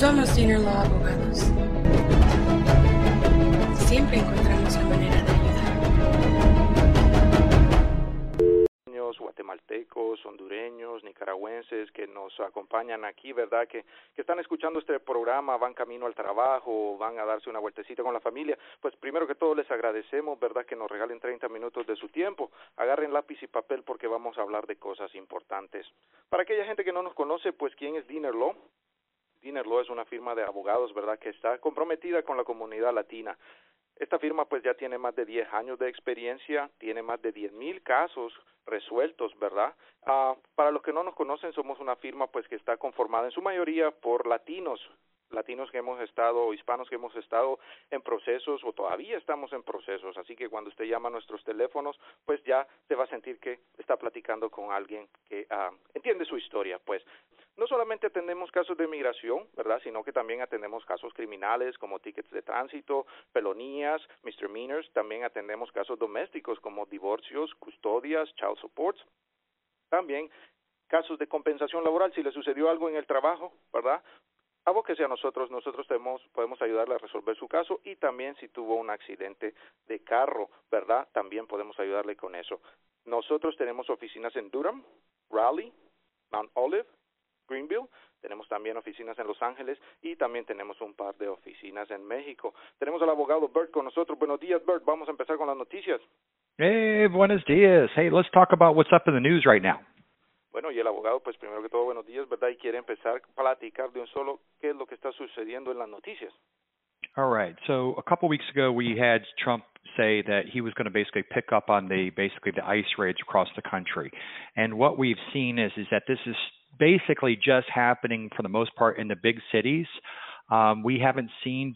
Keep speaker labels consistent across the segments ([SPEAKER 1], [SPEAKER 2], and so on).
[SPEAKER 1] Somos Dinner Law Abogados. Siempre encontramos la manera de ayudar.
[SPEAKER 2] guatemaltecos, hondureños, nicaragüenses que nos acompañan aquí, ¿verdad? Que, que están escuchando este programa, van camino al trabajo, van a darse una vueltecita con la familia. Pues primero que todo les agradecemos, ¿verdad? Que nos regalen 30 minutos de su tiempo. Agarren lápiz y papel porque vamos a hablar de cosas importantes. Para aquella gente que no nos conoce, pues ¿quién es Dinner Law? Dinner Law es una firma de abogados, ¿verdad?, que está comprometida con la comunidad latina. Esta firma pues ya tiene más de 10 años de experiencia, tiene más de 10 mil casos resueltos, ¿verdad? Uh, para los que no nos conocen, somos una firma pues que está conformada en su mayoría por latinos, latinos que hemos estado, hispanos que hemos estado en procesos o todavía estamos en procesos, así que cuando usted llama a nuestros teléfonos, pues ya se va a sentir que está platicando con alguien que uh, entiende su historia, pues no solamente atendemos casos de migración, ¿verdad?, sino que también atendemos casos criminales como tickets de tránsito, pelonías, misdemeanors, también atendemos casos domésticos como divorcios, custodias, child supports, también casos de compensación laboral si le sucedió algo en el trabajo, ¿verdad? Abóquese a nosotros, nosotros tenemos, podemos ayudarle a resolver su caso y también si tuvo un accidente de carro, ¿verdad? También podemos ayudarle con eso. Nosotros tenemos oficinas en Durham, Raleigh, Mount Olive, Greenville, tenemos también oficinas en Los Ángeles y también tenemos un par de oficinas en México. Tenemos al abogado Bert con nosotros. Buenos días, Bert. Vamos a empezar con las noticias.
[SPEAKER 3] Hey, buenos días. Hey, let's talk about what's up in the news right now.
[SPEAKER 2] Bueno, y el abogado, pues primero que todo, buenos días, ¿verdad? Y quiere empezar a platicar de un solo qué es lo que está sucediendo en las noticias.
[SPEAKER 3] All right. So a couple weeks ago, we had Trump say that he was going to basically pick up on the basically the ICE raids across the country, and what we've seen is is that this is basically just happening for the most part in the big cities. Um, we haven't seen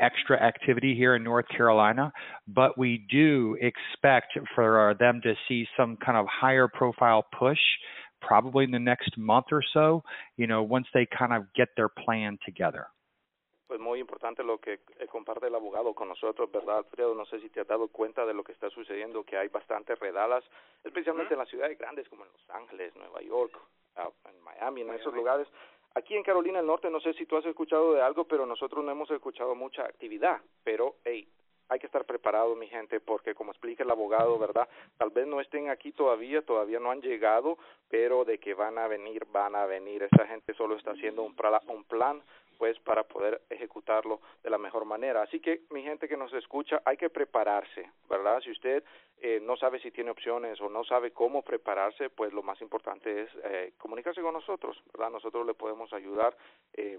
[SPEAKER 3] extra activity here in North Carolina, but we do expect for them to see some kind of higher profile push probably in the next month or so, you know, once they kind of get their plan together.
[SPEAKER 2] Pues muy importante lo que comparte el abogado con nosotros, ¿verdad, Alfredo? No sé si te has dado cuenta de lo que está sucediendo, que hay bastantes redadas, especialmente en las ciudades grandes como en Los Ángeles, Nueva York, en Miami, en esos lugares. Aquí en Carolina del Norte, no sé si tú has escuchado de algo, pero nosotros no hemos escuchado mucha actividad. Pero, hey, hay que estar preparado, mi gente, porque como explica el abogado, ¿verdad? Tal vez no estén aquí todavía, todavía no han llegado, pero de que van a venir, van a venir. Esa gente solo está haciendo un, un plan pues para poder ejecutarlo de la mejor manera. Así que mi gente que nos escucha, hay que prepararse, ¿verdad? Si usted eh, no sabe si tiene opciones o no sabe cómo prepararse, pues lo más importante es eh, comunicarse con nosotros, ¿verdad? Nosotros le podemos ayudar eh,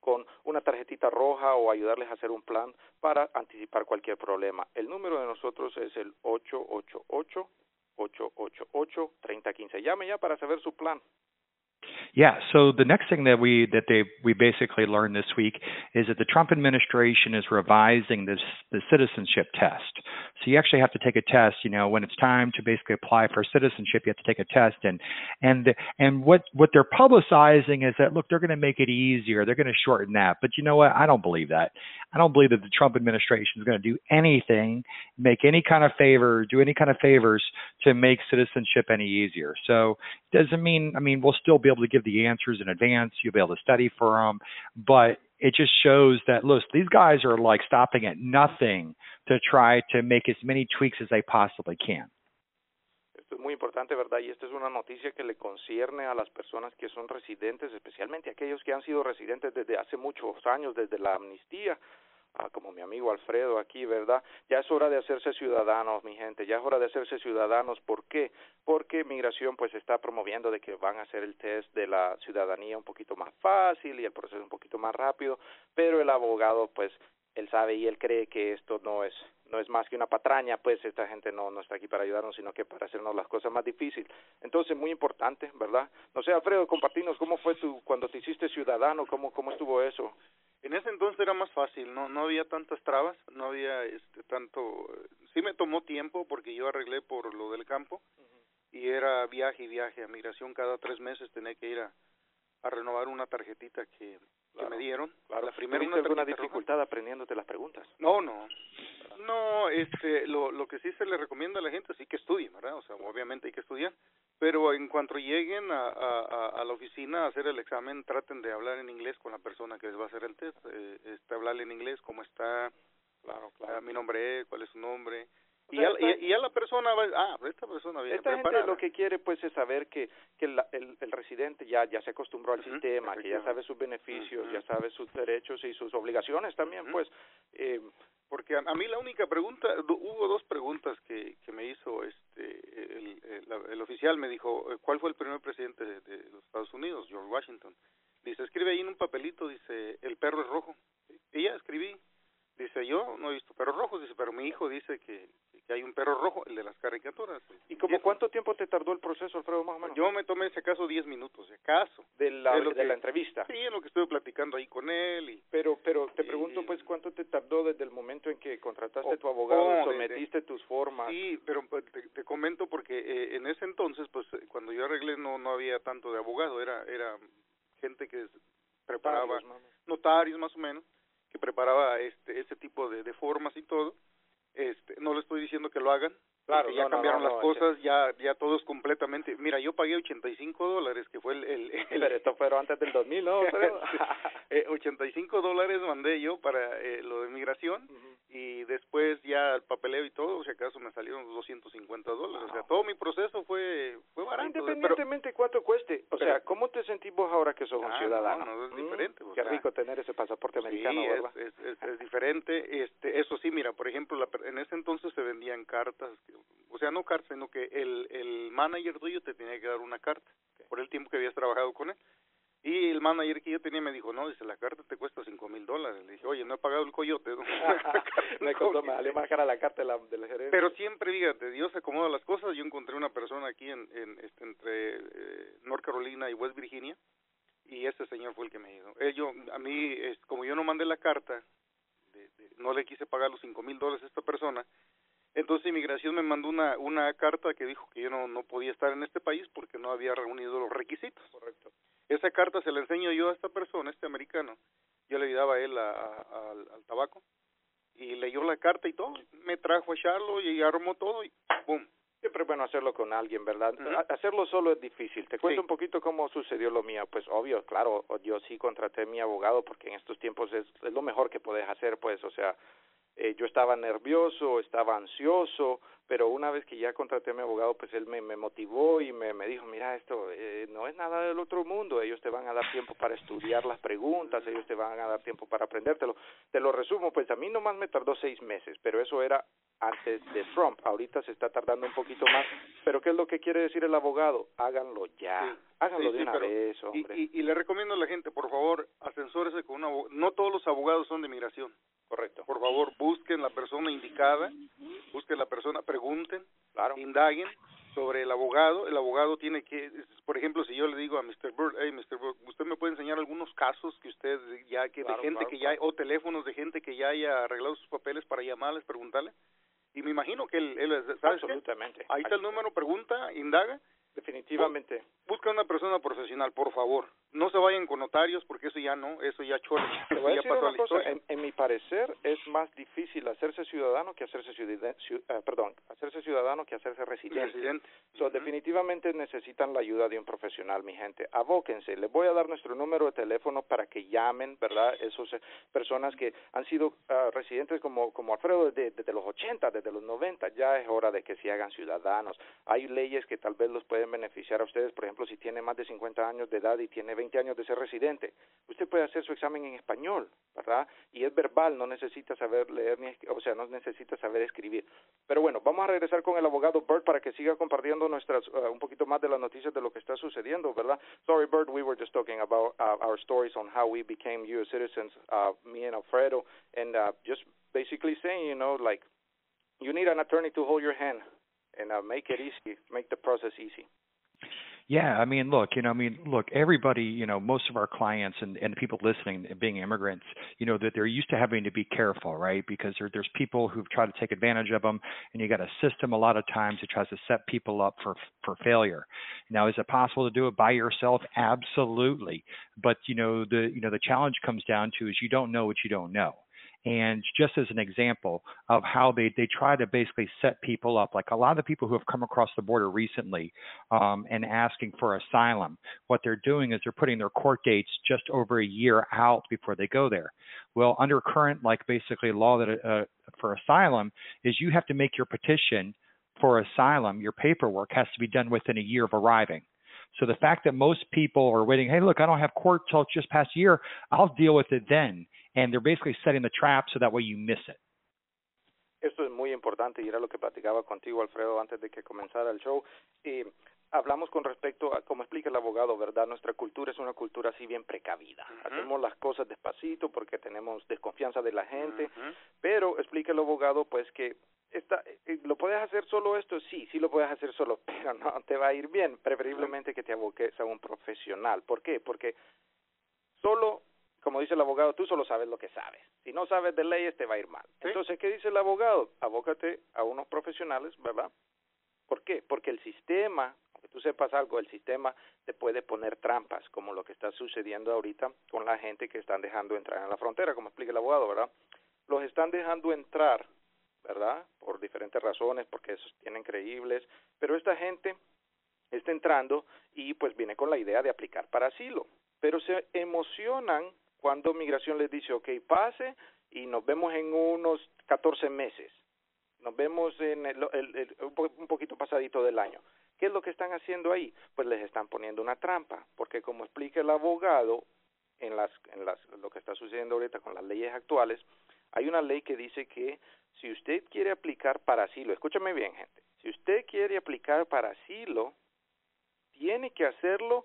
[SPEAKER 2] con una tarjetita roja o ayudarles a hacer un plan para anticipar cualquier problema. El número de nosotros es el 888 888 3015. Llame ya para saber su plan.
[SPEAKER 3] Yeah. So the next thing that we that they we basically learned this week is that the Trump administration is revising this the citizenship test. So you actually have to take a test. You know, when it's time to basically apply for citizenship, you have to take a test. And and and what what they're publicizing is that look, they're going to make it easier. They're going to shorten that. But you know what? I don't believe that. I don't believe that the Trump administration is going to do anything, make any kind of favor, do any kind of favors to make citizenship any easier. So it doesn't mean I mean we'll still be able to give the answers in advance. You'll be able to study for them, but it just shows that look, these guys are like stopping at nothing to try to make as many tweaks as they possibly can.
[SPEAKER 2] Es muy importante, ¿verdad? Y esta es una noticia que le concierne a las personas que son residentes, especialmente aquellos que han sido residentes desde hace muchos años, desde la amnistía. Ah, como mi amigo Alfredo aquí, ¿verdad? Ya es hora de hacerse ciudadanos, mi gente, ya es hora de hacerse ciudadanos. ¿Por qué? Porque migración pues está promoviendo de que van a hacer el test de la ciudadanía un poquito más fácil y el proceso un poquito más rápido, pero el abogado pues él sabe y él cree que esto no es no es más que una patraña, pues esta gente no, no está aquí para ayudarnos, sino que para hacernos las cosas más difíciles. Entonces, muy importante, ¿verdad? No sé, Alfredo, compartirnos cómo fue tu, cuando te hiciste ciudadano, cómo, cómo estuvo eso.
[SPEAKER 4] En ese entonces era más fácil, no no había tantas trabas, no había este tanto sí me tomó tiempo porque yo arreglé por lo del campo y era viaje y viaje a migración cada tres meses tenía que ir a, a renovar una tarjetita que que me dieron.
[SPEAKER 2] Claro.
[SPEAKER 4] La primera
[SPEAKER 2] ¿Tuviste
[SPEAKER 4] una
[SPEAKER 2] alguna
[SPEAKER 4] roja.
[SPEAKER 2] dificultad aprendiéndote las preguntas?
[SPEAKER 4] No, no. No, este, lo, lo que sí se le recomienda a la gente sí que estudien, ¿verdad? O sea, obviamente hay que estudiar, pero en cuanto lleguen a, a, a- la oficina a hacer el examen, traten de hablar en inglés con la persona que les va a hacer el test, eh, este, hablarle en inglés, cómo está,
[SPEAKER 2] Claro,
[SPEAKER 4] ah, mi nombre es, cuál es su nombre, y,
[SPEAKER 2] sea,
[SPEAKER 4] a,
[SPEAKER 2] esta-
[SPEAKER 4] y, y a la persona va, ah, esta persona viene
[SPEAKER 2] Esta gente lo que quiere pues es saber que, que la- el, el residente ya, ya se acostumbró al sistema, que ya sabe sus beneficios, ya sabe sus derechos y sus obligaciones también, pues. Eh,
[SPEAKER 4] Porque a, a mí la única pregunta, hubo dos preguntas que, que me hizo este el, el oficial, me dijo, eh, ¿cuál fue el primer presidente de, de los Estados Unidos? George Washington. Dice, escribe ahí en un papelito, dice, el perro es rojo. Y ya escribí. Dice, yo no he visto perros rojos, dice, pero mi hijo dice que, que hay un perro rojo, el de las caricaturas.
[SPEAKER 2] ¿Y como cuánto tiempo te tardó el proceso, Alfredo, más o menos?
[SPEAKER 4] Yo me tomé ese caso 10 minutos, si acaso.
[SPEAKER 2] de la,
[SPEAKER 4] es
[SPEAKER 2] de
[SPEAKER 4] que-
[SPEAKER 2] la entrevista.
[SPEAKER 4] Sí, en lo que estuve platicando ahí con él y
[SPEAKER 2] Pero, pero te
[SPEAKER 4] Y-
[SPEAKER 2] pregunto, pues, ¿cuánto te tardó desde el momento en que contrataste a tu abogado,
[SPEAKER 4] oh, de-
[SPEAKER 2] sometiste tus formas?
[SPEAKER 4] Sí, pero pues, te, te comento porque eh, en ese entonces, pues cuando yo arreglé no no había tanto de abogado, era era gente que preparaba
[SPEAKER 2] mami.
[SPEAKER 4] notarios más o menos, que preparaba este ese tipo de, de formas y todo. Este, no le estoy diciendo que lo hagan,
[SPEAKER 2] Claro,
[SPEAKER 4] porque ya
[SPEAKER 2] no, no,
[SPEAKER 4] cambiaron
[SPEAKER 2] no,
[SPEAKER 4] las
[SPEAKER 2] no,
[SPEAKER 4] cosas, ya ya todo es completamente. Mira, yo pagué 85 dólares, que fue el, el, el-
[SPEAKER 2] Pero esto fue antes del 2000, ¿no?
[SPEAKER 4] Eh, 85 dólares mandé yo para eh, lo de migración
[SPEAKER 2] Ujú.
[SPEAKER 4] y después ya el papeleo y todo, si acaso me salieron los 250 dólares. O sea,
[SPEAKER 2] Wow.
[SPEAKER 4] todo mi proceso fue fue barato. pero-
[SPEAKER 2] Independientemente cuánto cueste, o
[SPEAKER 4] pero-
[SPEAKER 2] sea, ¿cómo te sentís vos ahora que sos un
[SPEAKER 4] Ah,
[SPEAKER 2] ciudadano?
[SPEAKER 4] no, no, es
[SPEAKER 2] ¿Mm?
[SPEAKER 4] diferente, o
[SPEAKER 2] Qué
[SPEAKER 4] sea,
[SPEAKER 2] rico tener ese pasaporte
[SPEAKER 4] Sí,
[SPEAKER 2] americano,
[SPEAKER 4] es,
[SPEAKER 2] ¿verdad?
[SPEAKER 4] es, es, es diferente. Este, eso sí, mira, por ejemplo, la, en ese entonces se vendían cartas, o sea, no cartas, sino que el, el manager tuyo te tenía que dar una carta por el tiempo que habías trabajado con él. Y el manager que yo tenía me dijo, no, dice, la carta te cuesta cinco mil dólares. Le dije, oye, no he pagado el coyote.
[SPEAKER 2] me costó, me salió más cara la carta de la, del gerente.
[SPEAKER 4] Pero siempre, fíjate, Dios acomoda las cosas. Yo encontré una persona aquí en, en este, entre eh, North Carolina y West Virginia y ese señor fue el que me ayudó. Eh, yo, a mí, es, como yo no mandé la carta, de- de- no le quise pagar los cinco mil dólares a esta persona, entonces inmigración me mandó una, una carta que dijo que yo no, no podía estar en este país porque no había reunido los requisitos.
[SPEAKER 2] Correcto.
[SPEAKER 4] Esa carta se la enseño yo a esta persona, este americano. Yo le ayudaba a él a- a- al, al tabaco y leyó la carta y todo. Me trajo a Charlo y armó todo y ¡boom!
[SPEAKER 2] Siempre es bueno hacerlo con alguien, ¿verdad? Hacerlo solo es difícil. Te cuento
[SPEAKER 4] Sí.
[SPEAKER 2] un poquito cómo sucedió lo mío. Pues obvio, claro, yo sí contraté a mi abogado porque en estos tiempos es, es lo mejor que puedes hacer, pues, o sea, eh, yo estaba nervioso, estaba ansioso, pero una vez que ya contraté a mi abogado, pues él me, me motivó y me, me dijo, mira, esto eh, no es nada del otro mundo, ellos te van a dar tiempo para estudiar las preguntas, ellos te van a dar tiempo para aprendértelo. Te lo resumo, pues a mí nomás me tardó seis meses, pero eso era antes de Trump. Ahorita se está tardando un poquito más, pero ¿qué es lo que quiere decir el abogado? Háganlo ya,
[SPEAKER 4] Sí,
[SPEAKER 2] háganlo
[SPEAKER 4] sí,
[SPEAKER 2] de
[SPEAKER 4] sí,
[SPEAKER 2] una
[SPEAKER 4] pero-
[SPEAKER 2] vez,
[SPEAKER 4] Y,
[SPEAKER 2] hombre.
[SPEAKER 4] y, y le recomiendo a la gente, por favor, ascensórese con un abogado. No todos los abogados son de migración.
[SPEAKER 2] Correcto,
[SPEAKER 4] Por favor, busquen la persona indicada, busquen la persona, pregunten,
[SPEAKER 2] claro.
[SPEAKER 4] indaguen sobre el abogado. El abogado tiene que, por ejemplo, si yo le digo a Mr. Bird, hey, Mr. Bird, ¿usted me puede enseñar algunos casos que usted ya, que
[SPEAKER 2] Claro,
[SPEAKER 4] de gente
[SPEAKER 2] claro,
[SPEAKER 4] que ya, o teléfonos de gente que ya haya arreglado sus papeles para llamarles, preguntarle? Y me imagino que él, él ¿sabes qué?
[SPEAKER 2] Absolutamente.
[SPEAKER 4] Ahí está el número, pregunta, indaga,
[SPEAKER 2] Definitivamente.
[SPEAKER 4] busca una persona profesional, por favor. No se vayan con notarios porque eso ya no, eso ya chole.
[SPEAKER 2] Te voy a
[SPEAKER 4] ya
[SPEAKER 2] decir una cosa, en, en mi parecer es más difícil hacerse ciudadano que hacerse ciudadano, perdón, hacerse ciudadano que hacerse residente.
[SPEAKER 4] Residente.
[SPEAKER 2] So, definitivamente necesitan la ayuda de un profesional, mi gente. Abóquense. Les voy a dar nuestro número de teléfono para que llamen, ¿verdad? Esas personas que han sido ah, residentes como, como Alfredo desde, desde los 80, desde los 90. Ya es hora de que se hagan ciudadanos. Hay leyes que tal vez los pueden beneficiar a ustedes. Por ejemplo, si tiene más de 50 años de edad y tiene 20 años de ser residente, usted puede hacer su examen en español, ¿verdad? Y es verbal, no necesita saber leer, ni, o sea, no necesita saber escribir. Pero bueno, vamos a regresar con el abogado Bert para que siga compartiendo nuestras uh, un poquito más de las noticias de lo que está sucediendo, ¿verdad? Sorry, Bert, we were just talking about uh, our stories on how we became U.S. citizens, uh, me and Alfredo, and uh, just basically saying, you know, like you need an attorney to hold your hand and uh, make it easy, make the process easy.
[SPEAKER 3] Yeah, I mean, look, you know, I mean, look, everybody, you know, most of our clients and, and people listening, being immigrants, you know, that they're used to having to be careful, right? Because there, there's people who've tried to take advantage of them, and you got a system a lot of times that tries to set people up for for failure. Now, is it possible to do it by yourself? Absolutely, but you know, the you know, the challenge comes down to is you don't know what you don't know. And just as an example of how they, they try to basically set people up, like a lot of the people who have come across the border recently um, and asking for asylum, what they're doing is they're putting their court dates just over a year out before they go there. Well, under current, like basically law that uh, for asylum, is you have to make your petition for asylum, your paperwork has to be done within a year of arriving. So the fact that most people are waiting, hey, look, I don't have court till just past year, I'll deal with it then. And they're basically setting the trap so that way you miss it.
[SPEAKER 2] Esto es muy importante y era lo que platicaba contigo, Alfredo, antes de que comenzara el show. Eh, hablamos con respecto a, como explica el abogado, ¿verdad? Nuestra cultura es una cultura así bien precavida. Uh -huh. Hacemos las cosas despacito porque tenemos desconfianza de la gente, uh -huh. pero explica el abogado, pues, que esta, eh, ¿lo puedes hacer solo esto? Sí, sí lo puedes hacer solo, pero no te va a ir bien. Preferiblemente que te aboques a un profesional. ¿Por qué? Porque solo como dice el abogado, tú solo sabes lo que sabes. Si no sabes de leyes, te va a ir mal. ¿Sí? Entonces, ¿qué dice el abogado? Abócate a unos profesionales, ¿verdad? ¿Por qué? Porque el sistema, aunque tú sepas algo, el sistema te puede poner trampas, como lo que está sucediendo ahorita con la gente que están dejando entrar en la frontera, como explica el abogado, ¿verdad? Los están dejando entrar, ¿verdad? Por diferentes razones, porque esos tienen creíbles, pero esta gente está entrando y pues viene con la idea de aplicar para asilo, pero se emocionan cuando migración les dice, ok, pase y nos vemos en unos 14 meses. Nos vemos en el, el, el, un poquito pasadito del año. ¿Qué es lo que están haciendo ahí? Pues les están poniendo una trampa, porque como explica el abogado en las en las lo que está sucediendo ahorita con las leyes actuales, hay una ley que dice que si usted quiere aplicar para asilo, escúchame bien, gente. Si usted quiere aplicar para asilo, tiene que hacerlo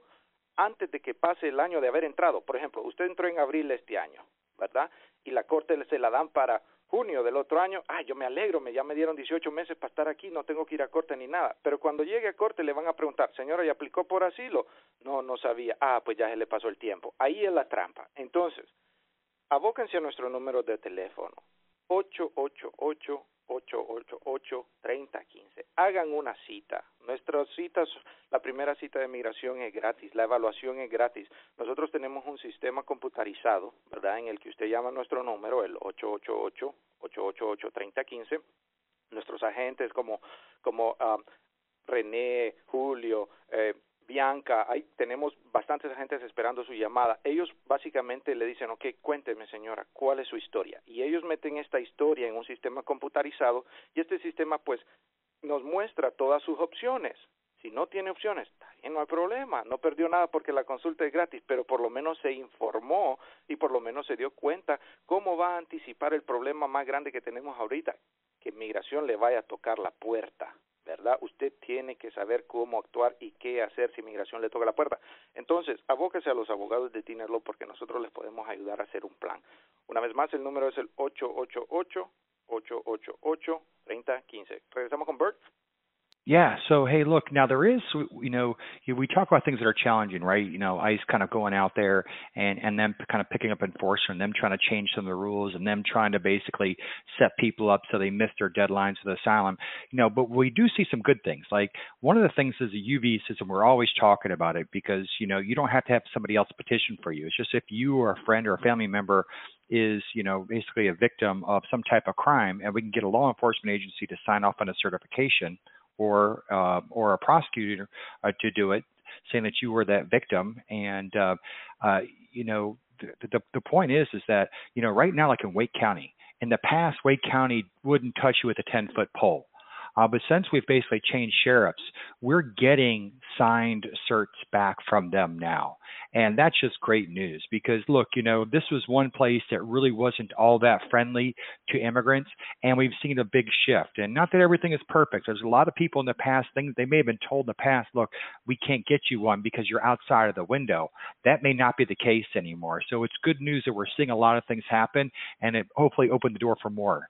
[SPEAKER 2] antes de que pase el año de haber entrado. Por ejemplo, usted entró en abril de este año, ¿verdad? Y la corte se la dan para junio del otro año. Ah, yo me alegro, me ya me dieron 18 meses para estar aquí, no tengo que ir a corte ni nada. Pero cuando llegue a corte le van a preguntar, señora, ¿y aplicó por asilo? No, no sabía. Ah, pues ya se le pasó el tiempo. Ahí es la trampa. Entonces, abóquense a nuestro número de teléfono. 888 888-3015. Hagan una cita. Nuestras citas, la primera cita de migración es gratis, la evaluación es gratis. Nosotros tenemos un sistema computarizado, ¿verdad? En el que usted llama nuestro número, el 888-888-3015. Nuestros agentes como, como um, René, Julio, eh, Bianca, ahí tenemos bastantes agentes esperando su llamada. Ellos básicamente le dicen, ok, cuénteme señora, ¿cuál es su historia? Y ellos meten esta historia en un sistema computarizado y este sistema pues nos muestra todas sus opciones. Si no tiene opciones, está bien, no hay problema, no perdió nada porque la consulta es gratis, pero por lo menos se informó y por lo menos se dio cuenta cómo va a anticipar el problema más grande que tenemos ahorita, que migración le vaya a tocar la puerta. ¿Verdad? Usted tiene que saber cómo actuar y qué hacer si migración le toca la puerta. Entonces, abóquese a los abogados de Tinerlo porque nosotros les podemos ayudar a hacer un plan. Una vez más, el número es el 888-888-3015. Regresamos con Bert.
[SPEAKER 3] Yeah. So hey, look, now there is, you know, we talk about things that are challenging, right? You know, ICE kind of going out there and and them kind of picking up enforcement, them trying to change some of the rules, and them trying to basically set people up so they miss their deadlines for the asylum. You know, but we do see some good things. Like one of the things is the UV system. We're always talking about it because you know you don't have to have somebody else petition for you. It's just if you or a friend or a family member is you know basically a victim of some type of crime, and we can get a law enforcement agency to sign off on a certification or uh, or a prosecutor uh, to do it, saying that you were that victim. And uh, uh, you know, the, the the point is is that you know right now, like in Wake County, in the past, Wake County wouldn't touch you with a ten foot pole. Uh, but since we've basically changed sheriffs, we're getting signed certs back from them now. And that's just great news because, look, you know, this was one place that really wasn't all that friendly to immigrants. And we've seen a big shift. And not that everything is perfect. There's a lot of people in the past, things they may have been told in the past, look, we can't get you one because you're outside of the window. That may not be the case anymore. So it's good news that we're seeing a lot of things happen and it hopefully opened the door for more.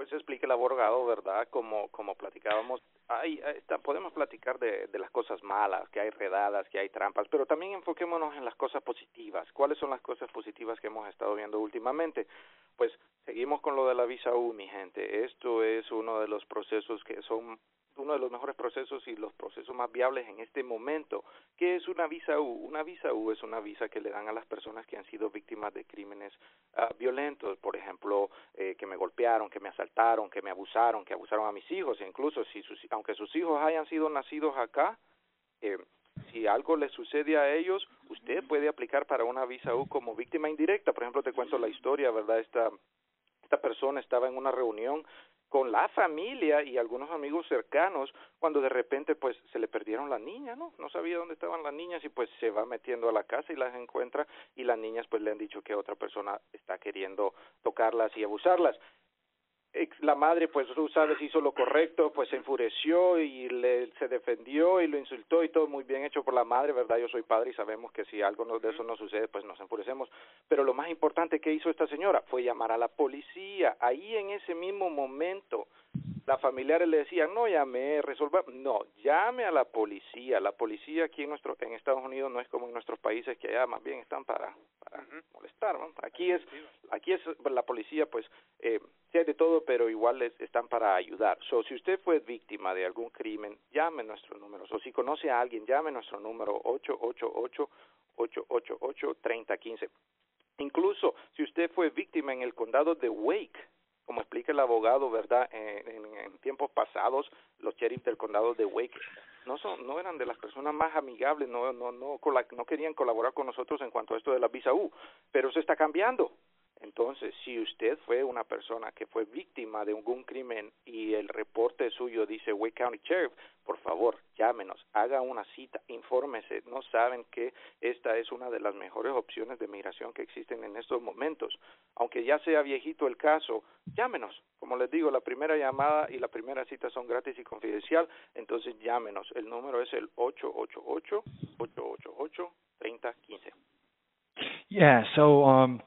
[SPEAKER 2] Pues explique el abogado, ¿verdad? Como, como platicábamos, hay, podemos platicar de, de las cosas malas, que hay redadas, que hay trampas, pero también enfoquémonos en las cosas positivas. ¿Cuáles son las cosas positivas que hemos estado viendo últimamente? Pues seguimos con lo de la visa U, mi gente. Esto es uno de los procesos que son uno de los mejores procesos y los procesos más viables en este momento. ¿Qué es una visa U? Una visa U es una visa que le dan a las personas que han sido víctimas de crímenes uh, violentos, por ejemplo, eh, que me golpearon, que me asaltaron, que me abusaron, que abusaron a mis hijos, e incluso si sus, aunque sus hijos hayan sido nacidos acá, eh, si algo le sucede a ellos, usted puede aplicar para una visa U como víctima indirecta. Por ejemplo, te cuento la historia, ¿verdad? Esta esta persona estaba en una reunión con la familia y algunos amigos cercanos cuando de repente pues se le perdieron la niña, ¿no? No sabía dónde estaban las niñas y pues se va metiendo a la casa y las encuentra y las niñas pues le han dicho que otra persona está queriendo tocarlas y abusarlas la madre pues tú sabes hizo lo correcto pues se enfureció y le se defendió y lo insultó y todo muy bien hecho por la madre verdad yo soy padre y sabemos que si algo de eso no sucede pues nos enfurecemos. Pero lo más importante que hizo esta señora fue llamar a la policía. Ahí en ese mismo momento las familiares le decían no llame resuelva no llame a la policía. La policía aquí en nuestro en Estados Unidos no es como en nuestros países que allá más bien están para para molestar ¿no? aquí es aquí es la policía pues eh, sea de todo pero igual les están para ayudar. So si usted fue víctima de algún crimen llame nuestro número. O si conoce a alguien llame nuestro número ocho ocho ocho ocho ocho ocho treinta quince. Incluso si usted fue víctima en el condado de Wake como explica el abogado, ¿verdad? En, en, tiempos pasados, los sheriffs del condado de Wake no son, no eran de las personas más amigables, no, no, no, no querían colaborar con nosotros en cuanto a esto de la visa U, pero eso está cambiando. Entonces, si usted fue una persona que fue víctima de algún crimen y el reporte suyo dice Wake County Sheriff, por favor, llámenos, haga una cita, infórmese. No saben que esta es una de las mejores opciones de migración que existen en estos momentos. Aunque ya sea viejito el caso, llámenos. Como les digo, la primera llamada y la primera cita son gratis y confidencial, entonces llámenos. El número es el 888-888-3015.
[SPEAKER 3] Yeah, so um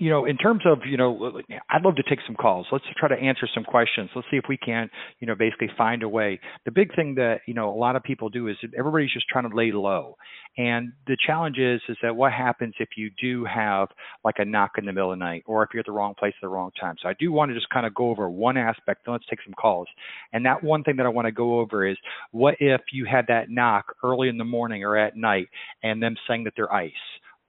[SPEAKER 3] you know, in terms of, you know, I'd love to take some calls. Let's try to answer some questions. Let's see if we can, you know, basically find a way. The big thing that, you know, a lot of people do is everybody's just trying to lay low. And the challenge is, is that what happens if you do have like a knock in the middle of the night or if you're at the wrong place at the wrong time. So I do want to just kind of go over one aspect. Then let's take some calls. And that one thing that I want to go over is what if you had that knock early in the morning or at night and them saying that they're ICE?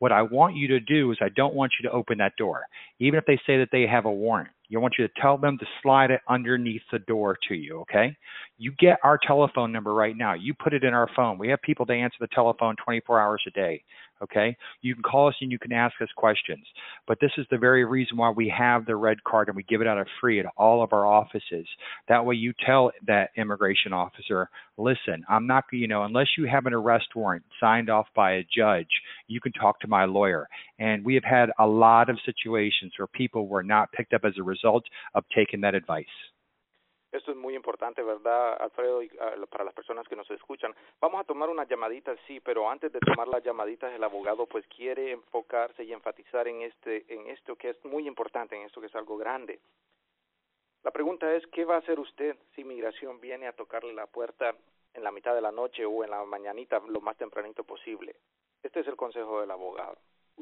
[SPEAKER 3] What I want you to do is I don't want you to open that door, even if they say that they have a warrant. You want you to tell them to slide it underneath the door to you, okay? You get our telephone number right now. You put it in our phone. We have people to answer the telephone 24 hours a day, okay? You can call us and you can ask us questions. But this is the very reason why we have the red card and we give it out free at all of our offices. That way you tell that immigration officer, listen, I'm not, you know, unless you have an arrest warrant signed off by a judge, you can talk to my lawyer. And we have had a lot of situations where people were not picked up as a result of taking that advice.
[SPEAKER 2] Esto es muy importante, ¿verdad, Alfredo? Y, uh, para las personas que nos escuchan. Vamos a tomar unas llamaditas, sí, pero antes de tomar las llamaditas, el abogado pues quiere enfocarse y enfatizar en este, en esto que es muy importante, en esto que es algo grande. La pregunta es, ¿qué va a hacer usted si migración viene a tocarle la puerta en la mitad de la noche o en la mañanita lo más tempranito posible? Este es el consejo del abogado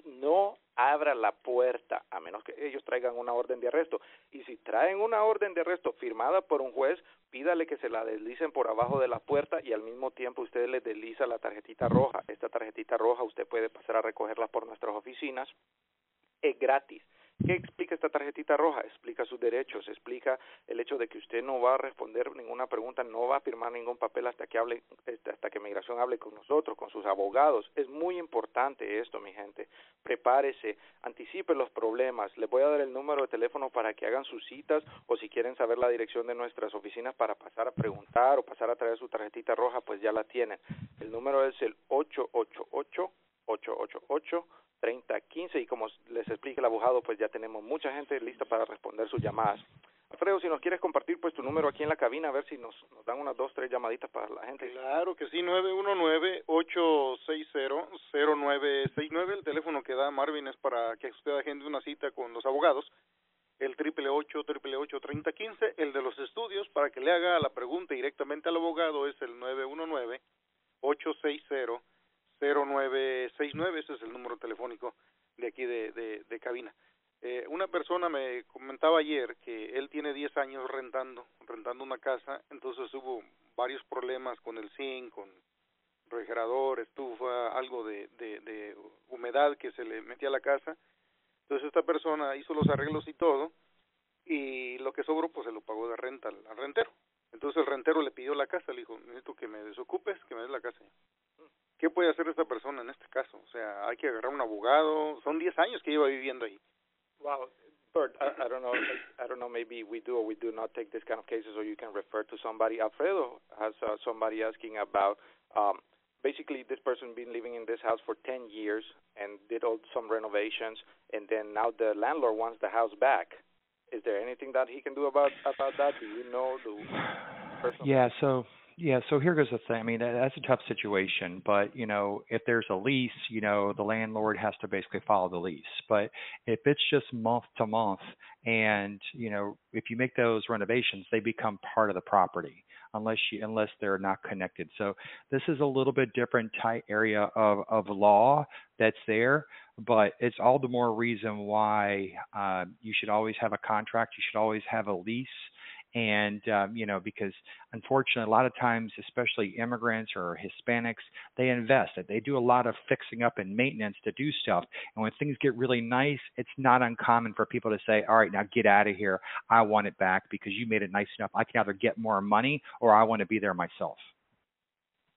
[SPEAKER 2] no abra la puerta a menos que ellos traigan una orden de arresto. Y si traen una orden de arresto firmada por un juez, pídale que se la deslicen por abajo de la puerta y al mismo tiempo usted le desliza la tarjetita roja. Esta tarjetita roja usted puede pasar a recogerla por nuestras oficinas. Es gratis. ¿Qué explica esta tarjetita roja? Explica sus derechos, explica el hecho de que usted no va a responder ninguna pregunta, no va a firmar ningún papel hasta que hable, este, hasta que migración hable con nosotros, con sus abogados. Es muy importante esto, mi gente. Prepárese, anticipe los problemas. Les voy a dar el número de teléfono para que hagan sus citas o si quieren saber la dirección de nuestras oficinas para pasar a preguntar o pasar a traer su tarjetita roja, pues ya la tienen. El número es el 888 888 3015 y como les explica el abogado, pues ya tenemos mucha gente lista para responder sus llamadas. Alfredo, si nos quieres compartir pues tu número aquí en la cabina, a ver si nos, nos dan unas dos, tres llamaditas para la gente.
[SPEAKER 4] Claro que sí, 919-860-0969. El teléfono que da Marvin es para que usted agende una cita con los abogados. el triple ocho triple ocho treinta quince el de los estudios para que le haga la pregunta directamente al abogado es el nueve uno nueve ocho seis cero cero nueve seis nueve ese es el número telefónico de aquí de, de, cabina eh, una persona me comentaba ayer que él tiene 10 años rentando rentando una casa entonces hubo varios problemas con el zinc con refrigerador estufa algo de, de, de humedad que se le metía a la casa entonces esta persona hizo los arreglos y todo y lo que sobró pues se lo pagó de renta al, al rentero. Entonces el rentero le pidió la casa, le dijo, necesito que me desocupes, que me des la casa. ¿Qué puede hacer esta persona en este caso? O sea, hay que agarrar un abogado, son 10 años que lleva viviendo ahí.
[SPEAKER 2] Wow, Bert, I, I don't know, I don't know, maybe we do or we do not take this kind of cases, or you can refer to somebody. Alfredo has uh, somebody asking about um, basically this person been living in this house for 10 years and did all some renovations and then now the landlord wants the house back is there anything that he can do about about that do you know the person
[SPEAKER 3] yeah so yeah so here goes the thing i mean that's a tough situation but you know if there's a lease you know the landlord has to basically follow the lease but if it's just month to month and you know if you make those renovations they become part of the property unless you unless they're not connected. So this is a little bit different type area of of law that's there, but it's all the more reason why uh, you should always have a contract. You should always have a lease and um, you know because unfortunately a lot of times especially immigrants or hispanics they invest it. They do a lot of fixing up and maintenance to do stuff. And when things get really nice it's not uncommon for people to say all right now get out of here. I want it back because you made it nice enough. I can either get more money or i want to be there myself.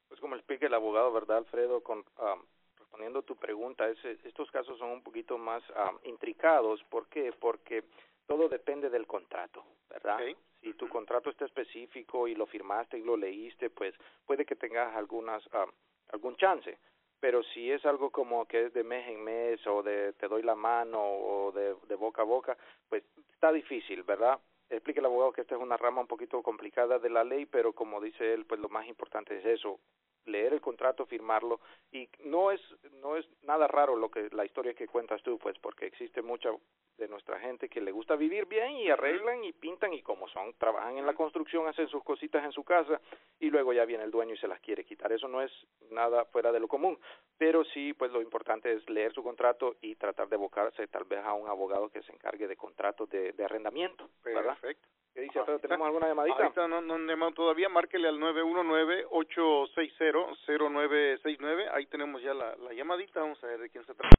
[SPEAKER 2] Pues como explica el abogado verdad alfredo? Con um, respondiendo tu pregunta es, estos casos son un poquito más um, intricados. ¿por qué? porque todo depende del contrato verdad
[SPEAKER 4] Okay.
[SPEAKER 2] si tu contrato está específico y lo firmaste y lo leíste, pues puede que tengas algunas um, algún chance. Pero si es algo como que es de mes en mes o de te doy la mano o de, de boca a boca, pues está difícil, ¿verdad? Explique el abogado que esta es una rama un poquito complicada de la ley, pero como dice él, pues lo más importante es eso, leer el contrato, firmarlo y no es no es nada raro lo que la historia que cuentas tú, pues porque existe mucha de nuestra gente que le gusta vivir bien y arreglan y pintan y como son trabajan en la construcción hacen sus cositas en su casa y luego ya viene el dueño y se las quiere quitar. Eso no es nada fuera de lo común pero sí pues lo importante es leer su contrato y tratar de abocarse tal vez a un abogado que se encargue de contratos de, de arrendamiento verdad
[SPEAKER 4] Perfecto.
[SPEAKER 2] ¿Qué dice tenemos alguna llamadita
[SPEAKER 4] Ahorita no, no han llamado todavía, márquele al 919-860-0969. Ahí tenemos ya la, la llamadita, vamos a ver de quién se trata.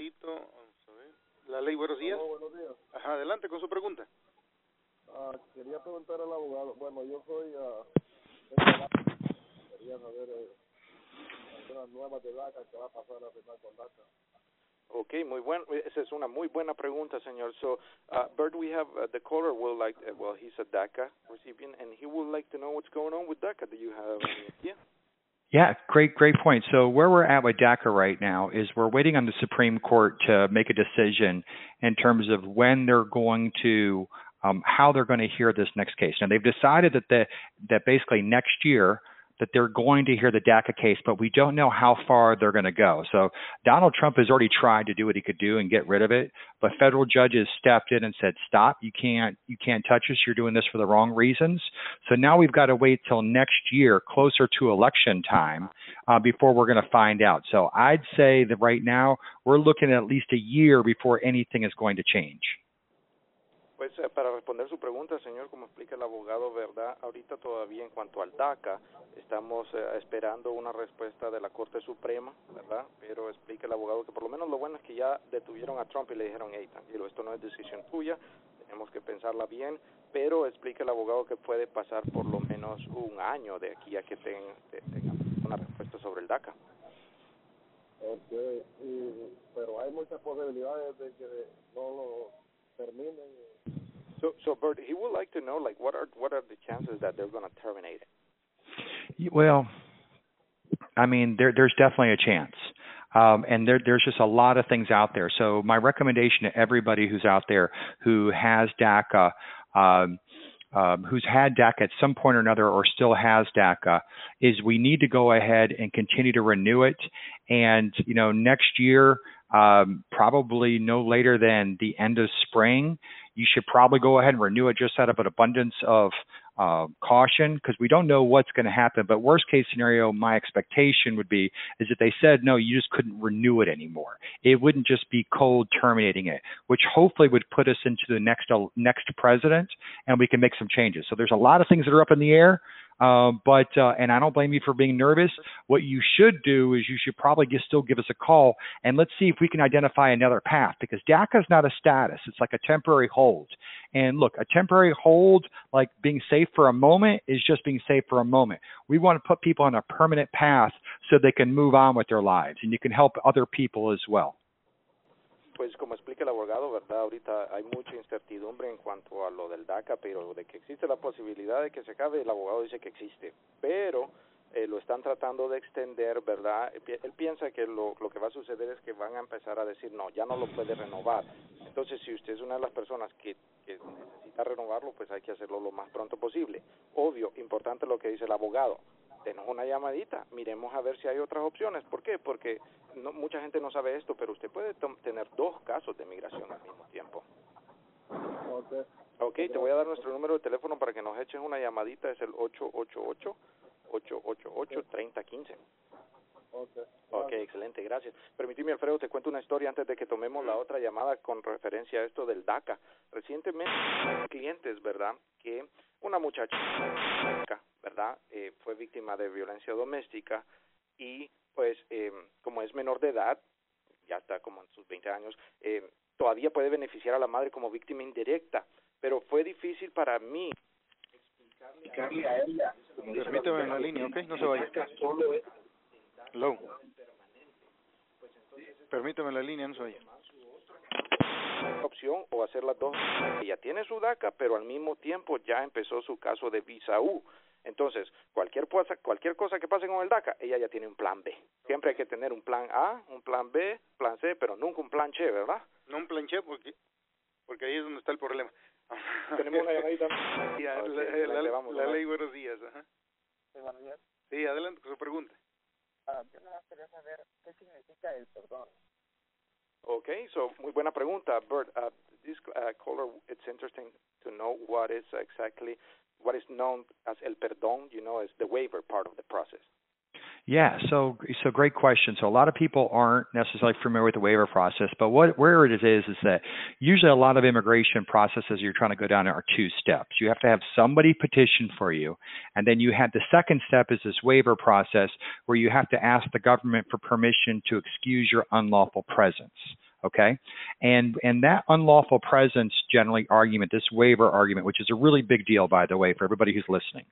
[SPEAKER 4] Vamos a ver. La ley, buenos días.
[SPEAKER 5] buenos días.
[SPEAKER 4] Ajá, adelante con su pregunta.
[SPEAKER 5] Ah, quería preguntar al abogado. Bueno, yo soy. ah, quería saber eh, algunas nuevas de DACA que va a pasar a firmar con DACA.
[SPEAKER 2] Okay, muy buen. Esa es una muy buena pregunta, señor. So, uh, Bert, we have uh, the caller will like. Uh, well, he's a DACA recipient, and he would like to know what's going on with DACA. Do you have any idea?
[SPEAKER 3] Yeah, great, great point. So where we're at with DACA right now is we're waiting on the Supreme Court to make a decision in terms of when they're going to, um, how they're going to hear this next case. Now they've decided that the that basically next year that they're going to hear the DACA case, but we don't know how far they're going to go. So Donald Trump has already tried to do what he could do and get rid of it, but federal judges stepped in and said, "Stop! You can't, you can't touch us. You're doing this for the wrong reasons." So now we've got to wait till next year, closer to election time, uh, before we're going to find out. So I'd say that right now we're looking at at least a year before anything is going to change.
[SPEAKER 2] Pues eh, para responder su pregunta, señor, como explica el abogado, ¿verdad? Ahorita todavía en cuanto al DACA, estamos eh, esperando una respuesta de la Corte Suprema, ¿verdad? Pero explica el abogado que por lo menos lo bueno es que ya detuvieron a Trump y le dijeron, hey, tranquilo, esto no es decisión tuya, tenemos que pensarla bien, pero explica el abogado que puede pasar por lo menos un año de aquí a que tengan tenga una respuesta sobre el DACA.
[SPEAKER 5] Okay. Y, pero hay muchas posibilidades de que no lo
[SPEAKER 2] So, so Bert, he would like to know, like, what are what are the chances that they're going to terminate it?
[SPEAKER 3] Well, I mean, there, there's definitely a chance. Um, and there, there's just a lot of things out there. So my recommendation to everybody who's out there who has DACA, um, um, who's had DACA at some point or another or still has DACA is we need to go ahead and continue to renew it. And, you know, next year, um, probably no later than the end of spring, you should probably go ahead and renew it just out of an abundance of uh, caution because we don't know what's going to happen. But worst case scenario, my expectation would be is that they said no, you just couldn't renew it anymore. It wouldn't just be cold terminating it, which hopefully would put us into the next next president, and we can make some changes. So there's a lot of things that are up in the air. Um, but uh, and I don't blame you for being nervous. What you should do is you should probably just still give us a call and let's see if we can identify another path because DACA is not a status; it's like a temporary hold. And look, a temporary hold, like being safe for a moment, is just being safe for a moment. We want to put people on a permanent path so they can move on with their lives, and you can help other people as well.
[SPEAKER 2] Pues como explica el abogado, ¿verdad? Ahorita hay mucha incertidumbre en cuanto a lo del DACA, pero de que existe la posibilidad de que se acabe, el abogado dice que existe. Pero eh, lo están tratando de extender, ¿verdad? Él piensa que lo, lo que va a suceder es que van a empezar a decir, no, ya no lo puede renovar. Entonces, si usted es una de las personas que, que necesita renovarlo, pues hay que hacerlo lo más pronto posible. Obvio, importante lo que dice el abogado denos una llamadita, miremos a ver si hay otras opciones. ¿Por qué? Porque no, mucha gente no sabe esto, pero usted puede tener dos casos de migración al mismo tiempo.
[SPEAKER 5] Okay.
[SPEAKER 2] Ok, te voy a dar nuestro número de teléfono para que nos eches una llamadita, es el 888-888-3015.
[SPEAKER 5] Okay.
[SPEAKER 2] Ok, excelente, gracias. Permíteme, Alfredo, te cuento una historia antes de que tomemos la otra llamada con referencia a esto del DACA. Recientemente, clientes, ¿verdad?, que una muchacha, ¿verdad?, eh, fue víctima de violencia doméstica y, pues, eh, como es menor de edad, ya está como en sus 20 años, eh, todavía puede beneficiar a la madre como víctima indirecta, pero fue difícil para mí
[SPEAKER 5] explicarle a ella.
[SPEAKER 4] Permíteme en la línea, ¿ok? No se vaya. Hello. Permíteme en la línea, no se vaya.
[SPEAKER 2] opción o hacer las dos. Ella tiene su DACA, pero al mismo tiempo ya empezó su caso de visa U. Entonces, cualquier cosa, cualquier cosa que pase con el DACA, ella ya tiene un plan B. Siempre hay que tener un plan A, un plan B, plan C, pero nunca un plan C, ¿verdad?
[SPEAKER 4] No un planché porque, porque ahí es donde está el problema.
[SPEAKER 2] Tenemos una llamadita.
[SPEAKER 4] Sí, la, la-
[SPEAKER 2] excelente,
[SPEAKER 4] la-
[SPEAKER 2] vamos,
[SPEAKER 4] la
[SPEAKER 2] vamos.
[SPEAKER 4] ley, buenos días. Ajá. Sí, adelante con su pregunta.
[SPEAKER 5] Ah, yo nada quería saber qué significa el perdón.
[SPEAKER 2] Okay, so muy buena pregunta, Bert. Uh, this uh, caller, it's interesting to know what is exactly what is known as el perdón. You know, as the waiver part of the process.
[SPEAKER 3] Yeah, so so great question. So a lot of people aren't necessarily familiar with the waiver process, but what where it is is that usually a lot of immigration processes you're trying to go down are two steps. You have to have somebody petition for you, and then you have the second step is this waiver process where you have to ask the government for permission to excuse your unlawful presence. Okay, and and that unlawful presence generally argument, this waiver argument, which is a really big deal by the way for everybody who's listening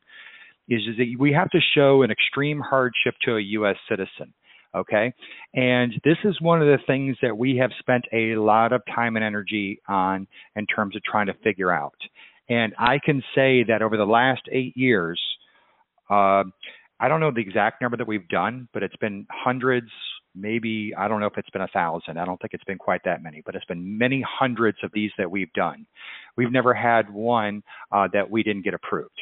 [SPEAKER 3] is, is that we have to show an extreme hardship to a U.S. citizen. Okay. And this is one of the things that we have spent a lot of time and energy on in terms of trying to figure out. And I can say that over the last eight years, uh, I don't know the exact number that we've done, but it's been hundreds, maybe, I don't know if it's been a thousand. I don't think it's been quite that many, but it's been many hundreds of these that we've done. We've never had one uh, that we didn't get approved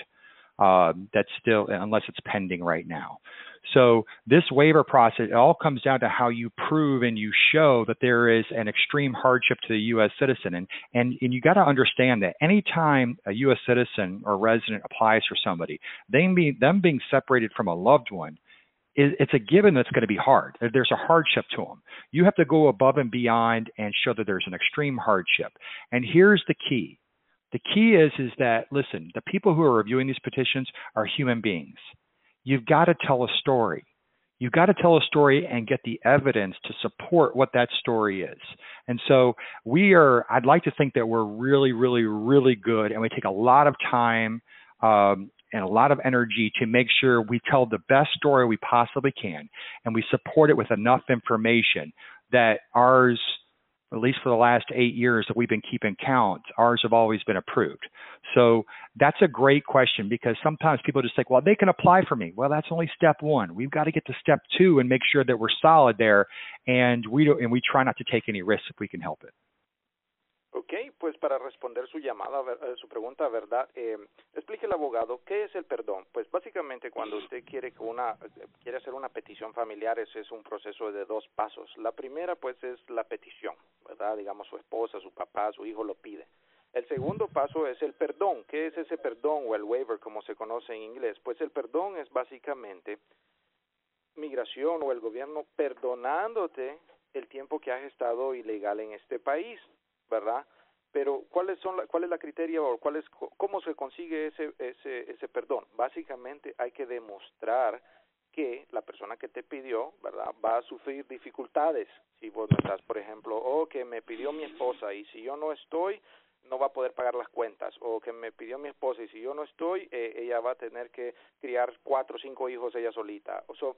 [SPEAKER 3] um, that's still unless it's pending right now. So this waiver process it all comes down to how you prove and you show that there is an extreme hardship to the U.S. citizen, and and, and you got to understand that anytime a U.S. citizen or resident applies for somebody, they be, them being separated from a loved one. It's a given that's going to be hard. There's a hardship to them. You have to go above and beyond and show that there's an extreme hardship. And here's the key the key is is that listen, the people who are reviewing these petitions are human beings. You've got to tell a story. You've got to tell a story and get the evidence to support what that story is. And so we are, I'd like to think that we're really, really, really good and we take a lot of time um, and a lot of energy to make sure we tell the best story we possibly can and we support it with enough information that ours at least for the last eight years that we've been keeping count, ours have always been approved. So that's a great question because sometimes people just think, well, they can apply for me. Well, that's only step one. We've got to get to step two and make sure that we're solid there, and we don't, and we try not to take any risks if we can help it.
[SPEAKER 2] Ok, pues para responder su llamada, eh, su pregunta, ¿verdad? Eh, explique el abogado qué es el perdón. Pues básicamente cuando usted quiere que una quiere hacer una petición familiar, ese es un proceso de dos pasos. La primera, pues, es la petición, ¿verdad? Digamos su esposa, su papá, su hijo lo pide. El segundo paso es el perdón. ¿Qué es ese perdón o el waiver, como se conoce en inglés? Pues el perdón es básicamente migración o el gobierno perdonándote el tiempo que has estado ilegal en este país. ¿Verdad? Pero ¿cuáles son la, cuál es la criteria o cuál es cómo se consigue ese ese ese perdón? Básicamente hay que demostrar que la persona que te pidió, ¿verdad? Va a sufrir dificultades. Si vos no estás, por ejemplo, o que me pidió mi esposa y si yo no estoy, no va a poder pagar las cuentas o que me pidió mi esposa y si yo no estoy eh, ella va a tener que criar cuatro o cinco hijos ella solita o sea,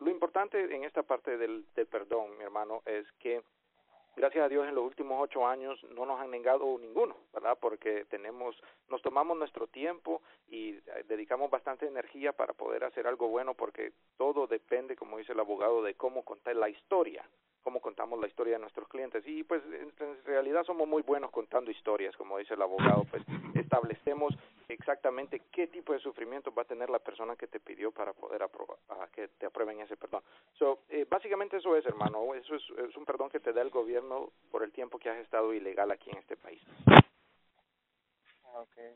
[SPEAKER 2] lo importante en esta parte del, del perdón mi hermano es que gracias a Dios en los últimos ocho años no nos han negado ninguno, ¿verdad? Porque tenemos, nos tomamos nuestro tiempo y eh, dedicamos bastante energía para poder hacer algo bueno porque todo depende, como dice el abogado, de cómo contar la historia, cómo contamos la historia de nuestros clientes. Y pues en realidad somos muy buenos contando historias, como dice el abogado, pues establecemos exactamente qué tipo de sufrimiento va a tener la persona que te pidió para poder aprobar, que te aprueben ese perdón. So, eh, básicamente eso es, hermano, eso es, es un perdón que te da el gobierno por el tiempo que has estado ilegal aquí en este país.
[SPEAKER 5] Okay.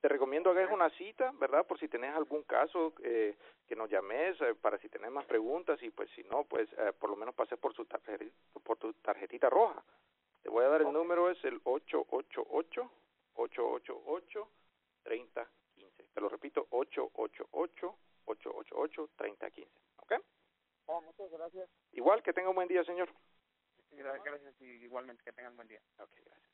[SPEAKER 2] Te recomiendo hagas una cita, ¿verdad? Por si tenés algún caso, eh, que nos llames eh, para si tenés más preguntas y pues si no, pues eh, por lo menos pase por, su tarjetita, por tu tarjetita roja. Te voy a dar el número, es el 888 888 3015. Te lo repito, 888-888-3015. ¿Ok?
[SPEAKER 5] Oh, muchas gracias.
[SPEAKER 2] Igual, que tenga un buen día, señor.
[SPEAKER 5] Gracias y igualmente que tengan buen día.
[SPEAKER 2] Ok, gracias.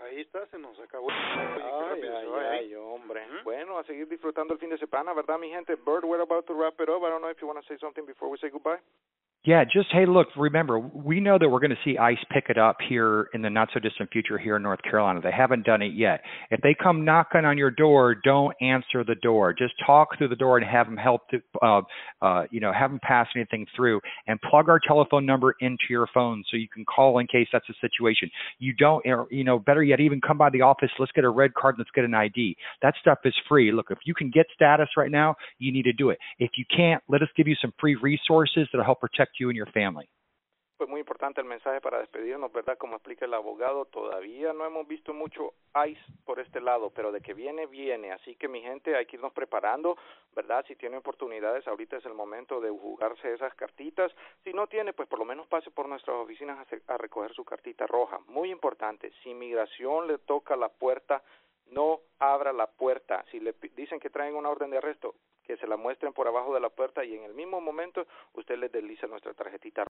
[SPEAKER 4] Ahí está, se nos acabó.
[SPEAKER 2] Ay, ay, ay, hombre. Bueno, a seguir disfrutando el fin de semana, ¿verdad, mi gente? Bird, we're about to wrap it up. I don't know if you want to say something before we say goodbye.
[SPEAKER 3] Yeah, just hey, look, remember, we know that we're going to see ICE pick it up here in the not so distant future here in North Carolina. They haven't done it yet. If they come knocking on your door, don't answer the door. Just talk through the door and have them help to, uh, uh, you know, have them pass anything through and plug our telephone number into your phone so you can call in case that's a situation. You don't, you know, better yet, even come by the office. Let's get a red card. Let's get an ID. That stuff is free. Look, if you can get status right now, you need to do it. If you can't, let us give you some free resources that'll help protect you and your family.
[SPEAKER 2] Pues muy importante el mensaje para despedirnos, ¿verdad? Como explica el abogado, todavía no hemos visto mucho ICE por este lado, pero de que viene, viene. Así que mi gente, hay que irnos preparando, ¿verdad? Si tiene oportunidades, ahorita es el momento de jugarse esas cartitas. Si no tiene, pues por lo menos pase por nuestras oficinas a, recoger su cartita roja. Muy importante, si inmigración le toca la puerta, no abra la puerta. Si le dicen que traen una orden de arresto, que se la muestren por abajo de la puerta y en el mismo momento usted le desliza nuestra tarjetita